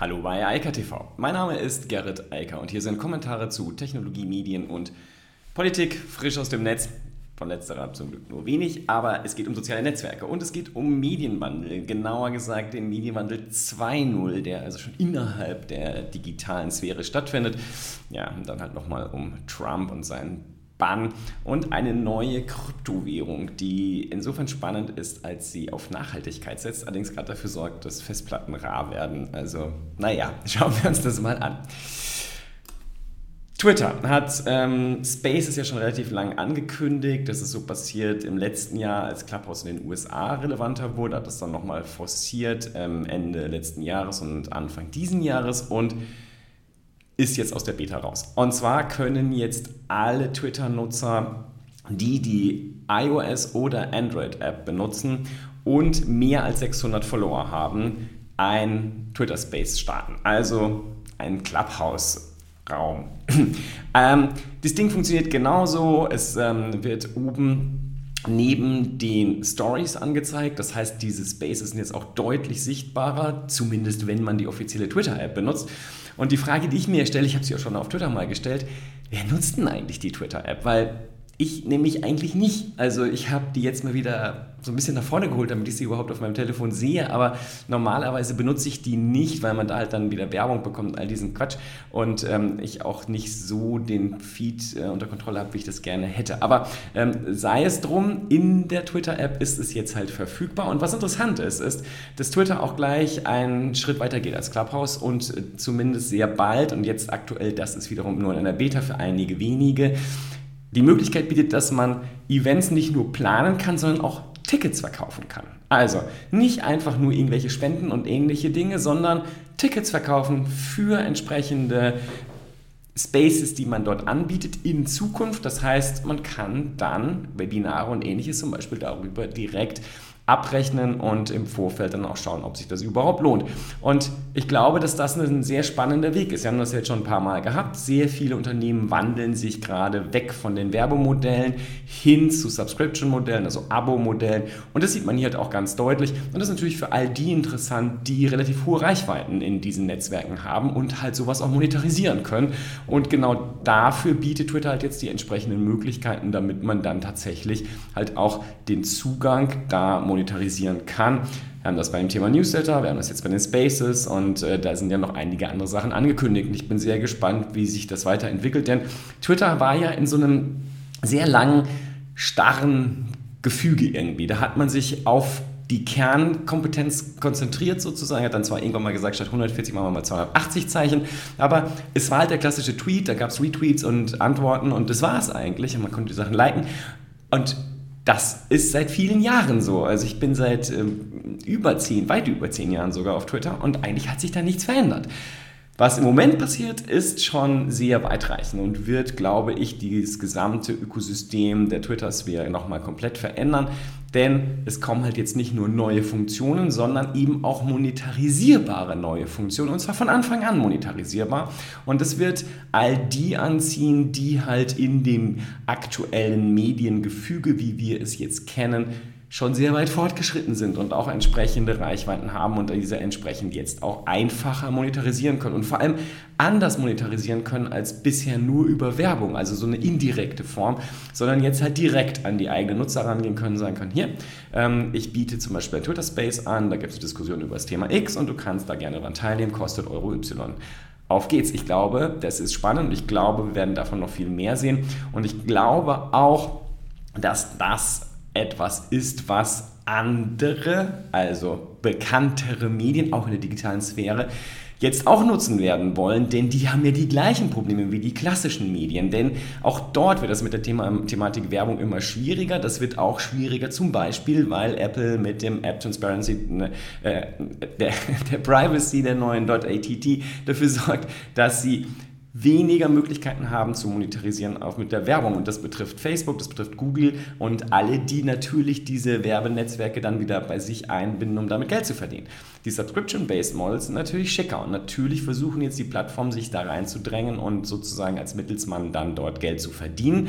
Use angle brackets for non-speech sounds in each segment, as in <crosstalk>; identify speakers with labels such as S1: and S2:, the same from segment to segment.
S1: Hallo bei Eika TV. Mein Name ist Gerrit Eiker und hier sind Kommentare zu Technologie, Medien und Politik frisch aus dem Netz. Von letzterer zum Glück nur wenig, aber es geht um soziale Netzwerke und es geht um Medienwandel, genauer gesagt den Medienwandel 2.0, der also schon innerhalb der digitalen Sphäre stattfindet. Ja, und dann halt nochmal um Trump und seinen Bann und eine neue Kryptowährung, die insofern spannend ist, als sie auf Nachhaltigkeit setzt, allerdings gerade dafür sorgt, dass Festplatten rar werden. Also, naja, <laughs> schauen wir uns das mal an. Twitter hat ähm, Spaces ja schon relativ lang angekündigt. Das ist so passiert im letzten Jahr, als Clubhouse in den USA relevanter wurde, hat das dann nochmal forciert ähm, Ende letzten Jahres und Anfang diesen Jahres und ist jetzt aus der Beta raus. Und zwar können jetzt alle Twitter-Nutzer, die die iOS oder Android-App benutzen und mehr als 600 Follower haben, ein Twitter-Space starten. Also ein Clubhouse-Raum. <clears throat> ähm, das Ding funktioniert genauso. Es ähm, wird oben neben den Stories angezeigt. Das heißt, diese Spaces sind jetzt auch deutlich sichtbarer, zumindest wenn man die offizielle Twitter-App benutzt. Und die Frage, die ich mir stelle, ich habe sie auch schon auf Twitter mal gestellt, wer nutzt denn eigentlich die Twitter-App? Weil ich nämlich eigentlich nicht. Also ich habe die jetzt mal wieder so ein bisschen nach vorne geholt, damit ich sie überhaupt auf meinem Telefon sehe. Aber normalerweise benutze ich die nicht, weil man da halt dann wieder Werbung bekommt, all diesen Quatsch. Und ähm, ich auch nicht so den Feed äh, unter Kontrolle habe, wie ich das gerne hätte. Aber ähm, sei es drum, in der Twitter-App ist es jetzt halt verfügbar. Und was interessant ist, ist, dass Twitter auch gleich einen Schritt weiter geht als Clubhouse und äh, zumindest sehr bald und jetzt aktuell, das ist wiederum nur in einer Beta für einige wenige die Möglichkeit bietet, dass man Events nicht nur planen kann, sondern auch Tickets verkaufen kann. Also nicht einfach nur irgendwelche Spenden und ähnliche Dinge, sondern Tickets verkaufen für entsprechende Spaces, die man dort anbietet in Zukunft. Das heißt, man kann dann Webinare und ähnliches zum Beispiel darüber direkt abrechnen und im Vorfeld dann auch schauen, ob sich das überhaupt lohnt. Und ich glaube, dass das ein sehr spannender Weg ist. Wir haben das jetzt schon ein paar Mal gehabt. Sehr viele Unternehmen wandeln sich gerade weg von den Werbemodellen hin zu Subscription-Modellen, also Abo-Modellen. Und das sieht man hier halt auch ganz deutlich. Und das ist natürlich für all die interessant, die relativ hohe Reichweiten in diesen Netzwerken haben und halt sowas auch monetarisieren können. Und genau dafür bietet Twitter halt jetzt die entsprechenden Möglichkeiten, damit man dann tatsächlich halt auch den Zugang da monetarisieren monetarisieren kann. Wir haben das beim Thema Newsletter, wir haben das jetzt bei den Spaces und äh, da sind ja noch einige andere Sachen angekündigt. Und ich bin sehr gespannt, wie sich das weiterentwickelt, denn Twitter war ja in so einem sehr langen, starren Gefüge irgendwie. Da hat man sich auf die Kernkompetenz konzentriert sozusagen. Hat dann zwar irgendwann mal gesagt, statt 140 machen wir mal 280 Zeichen, aber es war halt der klassische Tweet, da gab es Retweets und Antworten und das war es eigentlich und man konnte die Sachen liken. Und das ist seit vielen Jahren so. Also ich bin seit ähm, über zehn, weit über zehn Jahren sogar auf Twitter und eigentlich hat sich da nichts verändert. Was im Moment passiert, ist schon sehr weitreichend und wird, glaube ich, dieses gesamte Ökosystem der Twitter-Sphäre nochmal komplett verändern. Denn es kommen halt jetzt nicht nur neue Funktionen, sondern eben auch monetarisierbare neue Funktionen. Und zwar von Anfang an monetarisierbar. Und es wird all die anziehen, die halt in dem aktuellen Mediengefüge, wie wir es jetzt kennen, schon sehr weit fortgeschritten sind und auch entsprechende Reichweiten haben und diese entsprechend jetzt auch einfacher monetarisieren können und vor allem anders monetarisieren können als bisher nur über Werbung, also so eine indirekte Form, sondern jetzt halt direkt an die eigenen Nutzer rangehen können, sagen können, hier, ähm, ich biete zum Beispiel ein Twitter Space an, da gibt es Diskussionen über das Thema X und du kannst da gerne daran teilnehmen, kostet Euro Y auf geht's. Ich glaube, das ist spannend. Ich glaube, wir werden davon noch viel mehr sehen. Und ich glaube auch, dass das etwas ist, was andere, also bekanntere Medien, auch in der digitalen Sphäre, jetzt auch nutzen werden wollen, denn die haben ja die gleichen Probleme wie die klassischen Medien. Denn auch dort wird das mit der Thema, Thematik Werbung immer schwieriger. Das wird auch schwieriger, zum Beispiel, weil Apple mit dem App Transparency, ne, äh, der, <laughs> der Privacy der neuen .att dafür sorgt, dass sie weniger Möglichkeiten haben zu monetarisieren, auch mit der Werbung. Und das betrifft Facebook, das betrifft Google und alle, die natürlich diese Werbenetzwerke dann wieder bei sich einbinden, um damit Geld zu verdienen. Die Subscription-Based Models sind natürlich schicker und natürlich versuchen jetzt die Plattformen sich da reinzudrängen und sozusagen als Mittelsmann dann dort Geld zu verdienen.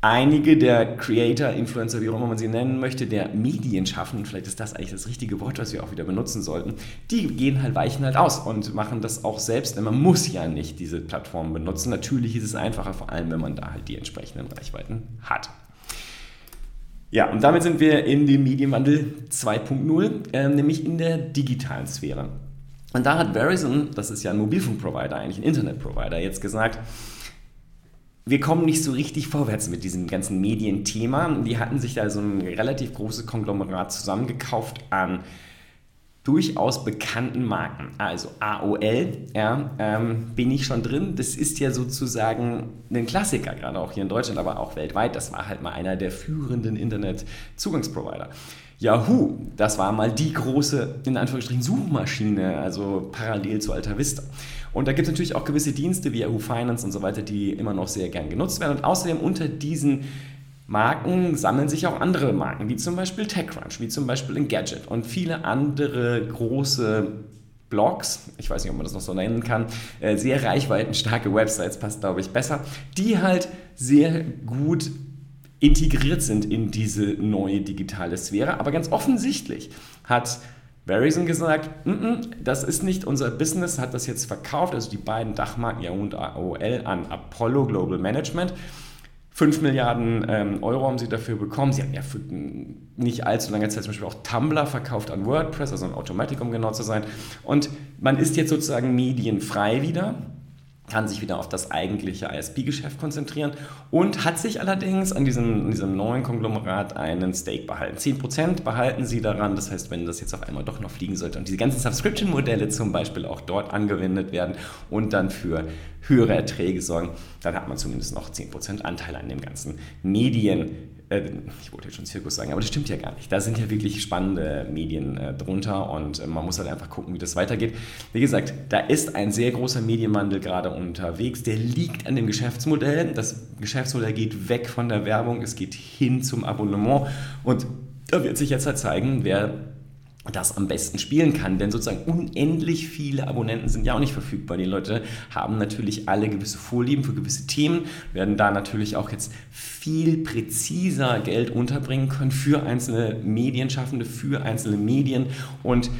S1: Einige der Creator, Influencer, wie auch immer man sie nennen möchte, der Medien schaffen, vielleicht ist das eigentlich das richtige Wort, was wir auch wieder benutzen sollten, die gehen halt, weichen halt aus und machen das auch selbst, denn man muss ja nicht diese Plattformen benutzen. Natürlich ist es einfacher, vor allem wenn man da halt die entsprechenden Reichweiten hat. Ja, und damit sind wir in dem Medienwandel 2.0, äh, nämlich in der digitalen Sphäre. Und da hat Verizon, das ist ja ein Mobilfunkprovider, eigentlich ein Internetprovider, jetzt gesagt, wir kommen nicht so richtig vorwärts mit diesem ganzen Medienthema. Die hatten sich da so ein relativ großes Konglomerat zusammengekauft an durchaus bekannten Marken. Also AOL, ja, ähm, bin ich schon drin. Das ist ja sozusagen ein Klassiker, gerade auch hier in Deutschland, aber auch weltweit. Das war halt mal einer der führenden Internet-Zugangsprovider. Yahoo, das war mal die große, in Anführungsstrichen, Suchmaschine, also parallel zu Alta Vista. Und da gibt es natürlich auch gewisse Dienste wie Yahoo Finance und so weiter, die immer noch sehr gern genutzt werden. Und außerdem unter diesen Marken sammeln sich auch andere Marken, wie zum Beispiel TechCrunch, wie zum Beispiel Engadget und viele andere große Blogs, ich weiß nicht, ob man das noch so nennen kann, äh, sehr reichweitenstarke Websites, passt glaube ich besser, die halt sehr gut integriert sind in diese neue digitale Sphäre. Aber ganz offensichtlich hat Verizon gesagt, N -n, das ist nicht unser Business, hat das jetzt verkauft, also die beiden Dachmarken Yahoo und AOL an Apollo Global Management. 5 Milliarden ähm, Euro haben sie dafür bekommen. Sie haben ja für nicht allzu lange Zeit zum Beispiel auch Tumblr verkauft an WordPress, also an Automatic, um genau zu sein. Und man ist jetzt sozusagen medienfrei wieder kann sich wieder auf das eigentliche ISP-Geschäft konzentrieren und hat sich allerdings an diesem, an diesem neuen Konglomerat einen Stake behalten. 10% behalten sie daran, das heißt, wenn das jetzt auf einmal doch noch fliegen sollte und diese ganzen Subscription-Modelle zum Beispiel auch dort angewendet werden und dann für höhere Erträge sorgen, dann hat man zumindest noch 10% Anteil an dem ganzen Medien äh, ich wollte jetzt schon Zirkus sagen, aber das stimmt ja gar nicht. Da sind ja wirklich spannende Medien äh, drunter und äh, man muss halt einfach gucken, wie das weitergeht. Wie gesagt, da ist ein sehr großer Medienwandel gerade unterwegs. Der liegt an dem Geschäftsmodell. Das Geschäftsmodell geht weg von der Werbung, es geht hin zum Abonnement und da wird sich jetzt halt zeigen, wer das am besten spielen kann. Denn sozusagen unendlich viele Abonnenten sind ja auch nicht verfügbar. Die Leute haben natürlich alle gewisse Vorlieben für gewisse Themen, werden da natürlich auch jetzt viel präziser Geld unterbringen können für einzelne Medienschaffende, für einzelne Medien und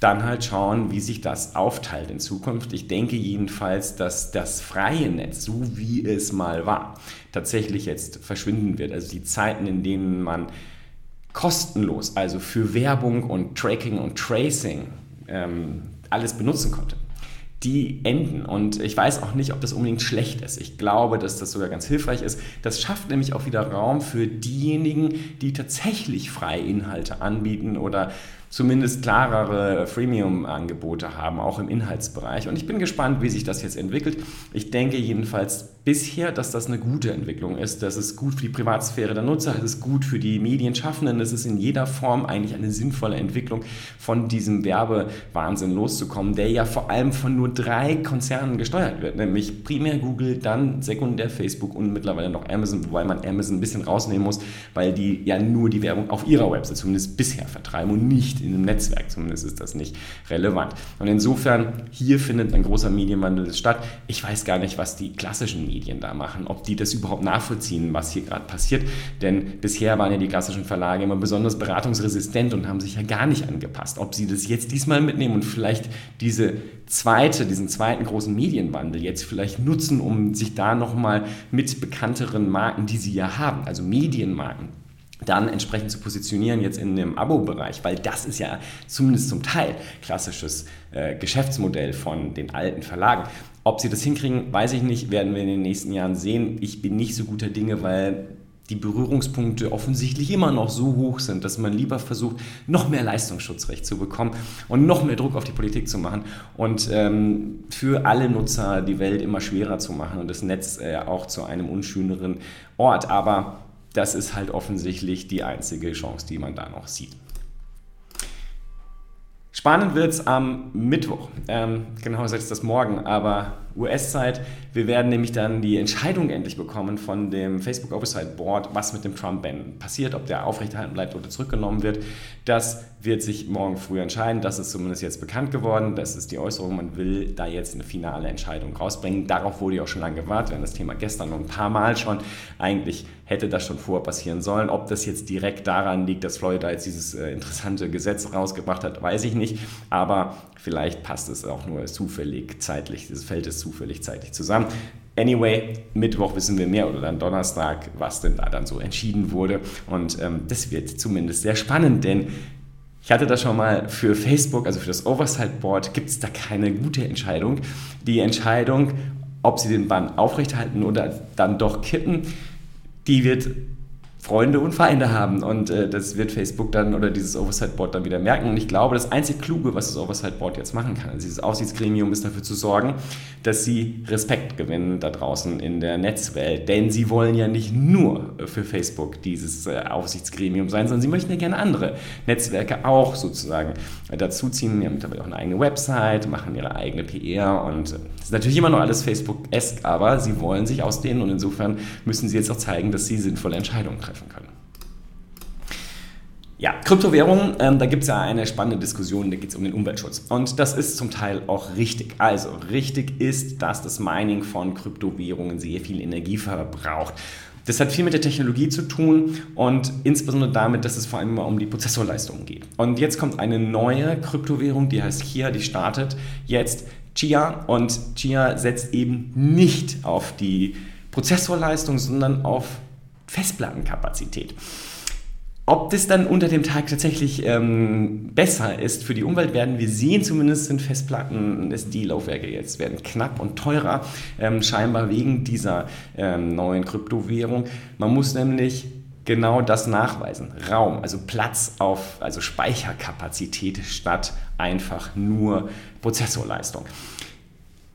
S1: dann halt schauen, wie sich das aufteilt in Zukunft. Ich denke jedenfalls, dass das freie Netz, so wie es mal war, tatsächlich jetzt verschwinden wird. Also die Zeiten, in denen man kostenlos, also für Werbung und Tracking und Tracing, ähm, alles benutzen konnte, die enden. Und ich weiß auch nicht, ob das unbedingt schlecht ist. Ich glaube, dass das sogar ganz hilfreich ist. Das schafft nämlich auch wieder Raum für diejenigen, die tatsächlich freie Inhalte anbieten oder zumindest klarere Freemium-Angebote haben, auch im Inhaltsbereich. Und ich bin gespannt, wie sich das jetzt entwickelt. Ich denke jedenfalls bisher, dass das eine gute Entwicklung ist. Das ist gut für die Privatsphäre der Nutzer, es ist gut für die Medienschaffenden, es ist in jeder Form eigentlich eine sinnvolle Entwicklung, von diesem Werbewahnsinn loszukommen, der ja vor allem von nur drei Konzernen gesteuert wird, nämlich primär Google, dann sekundär Facebook und mittlerweile noch Amazon, wobei man Amazon ein bisschen rausnehmen muss, weil die ja nur die Werbung auf ihrer Website zumindest bisher vertreiben und nicht in einem Netzwerk, zumindest ist das nicht relevant. Und insofern, hier findet ein großer Medienwandel statt. Ich weiß gar nicht, was die klassischen Medien Medien da machen, ob die das überhaupt nachvollziehen, was hier gerade passiert. Denn bisher waren ja die klassischen Verlage immer besonders beratungsresistent und haben sich ja gar nicht angepasst. Ob sie das jetzt diesmal mitnehmen und vielleicht diese zweite, diesen zweiten großen Medienwandel jetzt vielleicht nutzen, um sich da nochmal mit bekannteren Marken, die sie ja haben, also Medienmarken, dann entsprechend zu positionieren jetzt in dem Abo-Bereich, weil das ist ja zumindest zum Teil klassisches äh, Geschäftsmodell von den alten Verlagen. Ob sie das hinkriegen, weiß ich nicht, werden wir in den nächsten Jahren sehen. Ich bin nicht so guter Dinge, weil die Berührungspunkte offensichtlich immer noch so hoch sind, dass man lieber versucht, noch mehr Leistungsschutzrecht zu bekommen und noch mehr Druck auf die Politik zu machen und ähm, für alle Nutzer die Welt immer schwerer zu machen und das Netz äh, auch zu einem unschöneren Ort. Aber das ist halt offensichtlich die einzige Chance, die man da noch sieht. Spannend wird es am Mittwoch. Ähm, genau ist das morgen, aber US-Zeit. Wir werden nämlich dann die Entscheidung endlich bekommen von dem Facebook Oversight Board, was mit dem Trump-Ban passiert, ob der aufrechterhalten bleibt oder zurückgenommen wird. Das wird sich morgen früh entscheiden. Das ist zumindest jetzt bekannt geworden. Das ist die Äußerung. Man will da jetzt eine finale Entscheidung rausbringen. Darauf wurde ja auch schon lange gewartet. Wir haben das Thema gestern noch ein paar Mal schon. Eigentlich hätte das schon vorher passieren sollen. Ob das jetzt direkt daran liegt, dass Florida jetzt dieses äh, interessante Gesetz rausgebracht hat, weiß ich nicht. Aber vielleicht passt es auch nur zufällig zeitlich. Dieses Feld ist zufällig zeitlich zusammen. Anyway, Mittwoch wissen wir mehr oder dann Donnerstag, was denn da dann so entschieden wurde. Und ähm, das wird zumindest sehr spannend, denn ich hatte das schon mal für Facebook, also für das Oversight Board, gibt es da keine gute Entscheidung. Die Entscheidung, ob sie den Bann aufrechthalten oder dann doch kippen, die wird Freunde und Feinde haben. Und äh, das wird Facebook dann oder dieses Oversight Board dann wieder merken. Und ich glaube, das einzig Kluge, was das Oversight Board jetzt machen kann, also dieses Aufsichtsgremium, ist dafür zu sorgen, dass sie Respekt gewinnen da draußen in der Netzwelt. Denn sie wollen ja nicht nur für Facebook dieses äh, Aufsichtsgremium sein, sondern sie möchten ja gerne andere Netzwerke auch sozusagen dazuziehen. Die haben mittlerweile auch eine eigene Website, machen ihre eigene PR und äh, das ist natürlich immer noch alles Facebook-esk, aber sie wollen sich ausdehnen und insofern müssen sie jetzt auch zeigen, dass sie sinnvolle Entscheidungen treffen treffen können. Ja, Kryptowährungen, ähm, da gibt es ja eine spannende Diskussion, da geht es um den Umweltschutz. Und das ist zum Teil auch richtig. Also richtig ist, dass das Mining von Kryptowährungen sehr viel Energie verbraucht. Das hat viel mit der Technologie zu tun und insbesondere damit, dass es vor allem um die Prozessorleistung geht. Und jetzt kommt eine neue Kryptowährung, die heißt Chia, die startet jetzt Chia und Chia setzt eben nicht auf die Prozessorleistung, sondern auf Festplattenkapazität. Ob das dann unter dem Tag tatsächlich ähm, besser ist für die Umwelt, werden wir sehen. Zumindest sind Festplatten, SD-Laufwerke jetzt werden knapp und teurer, ähm, scheinbar wegen dieser ähm, neuen Kryptowährung. Man muss nämlich genau das nachweisen. Raum, also Platz auf, also Speicherkapazität statt einfach nur Prozessorleistung.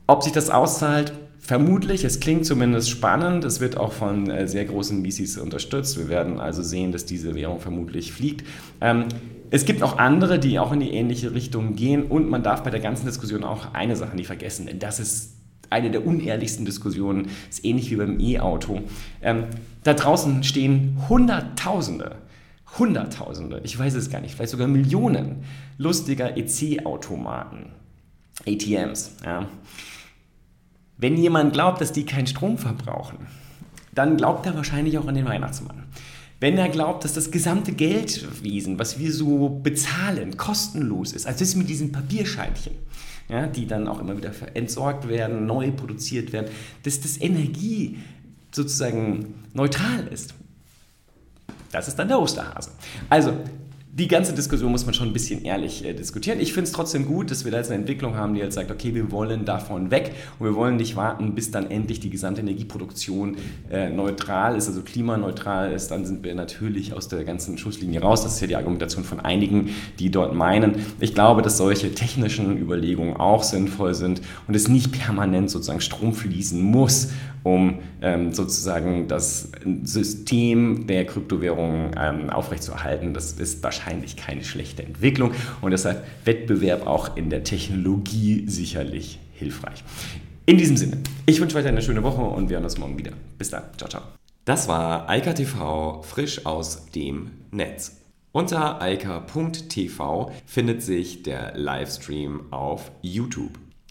S1: Ob sich das auszahlt, Vermutlich, es klingt zumindest spannend, es wird auch von äh, sehr großen VCs unterstützt. Wir werden also sehen, dass diese Währung vermutlich fliegt. Ähm, es gibt auch andere, die auch in die ähnliche Richtung gehen und man darf bei der ganzen Diskussion auch eine Sache nicht vergessen, denn das ist eine der unehrlichsten Diskussionen, ist ähnlich wie beim E-Auto. Ähm, da draußen stehen Hunderttausende, Hunderttausende, ich weiß es gar nicht, vielleicht sogar Millionen lustiger EC-Automaten, ATMs. Ja. Wenn jemand glaubt, dass die keinen Strom verbrauchen, dann glaubt er wahrscheinlich auch an den Weihnachtsmann. Wenn er glaubt, dass das gesamte Geldwesen, was wir so bezahlen, kostenlos ist, also das mit diesen Papierscheinchen, ja, die dann auch immer wieder entsorgt werden, neu produziert werden, dass das Energie sozusagen neutral ist. Das ist dann der Osterhase. Also, die ganze Diskussion muss man schon ein bisschen ehrlich äh, diskutieren. Ich finde es trotzdem gut, dass wir da jetzt eine Entwicklung haben, die jetzt sagt, okay, wir wollen davon weg und wir wollen nicht warten, bis dann endlich die gesamte Energieproduktion äh, neutral ist, also klimaneutral ist. Dann sind wir natürlich aus der ganzen Schusslinie raus. Das ist ja die Argumentation von einigen, die dort meinen. Ich glaube, dass solche technischen Überlegungen auch sinnvoll sind und es nicht permanent sozusagen Strom fließen muss, um ähm, sozusagen das System der Kryptowährungen ähm, aufrechtzuerhalten. Das ist wahrscheinlich keine schlechte Entwicklung und deshalb Wettbewerb auch in der Technologie sicherlich hilfreich. In diesem Sinne, ich wünsche weiter eine schöne Woche und wir hören uns morgen wieder. Bis dann. Ciao, ciao.
S2: Das war Eika TV frisch aus dem Netz. Unter eika.tv findet sich der Livestream auf YouTube.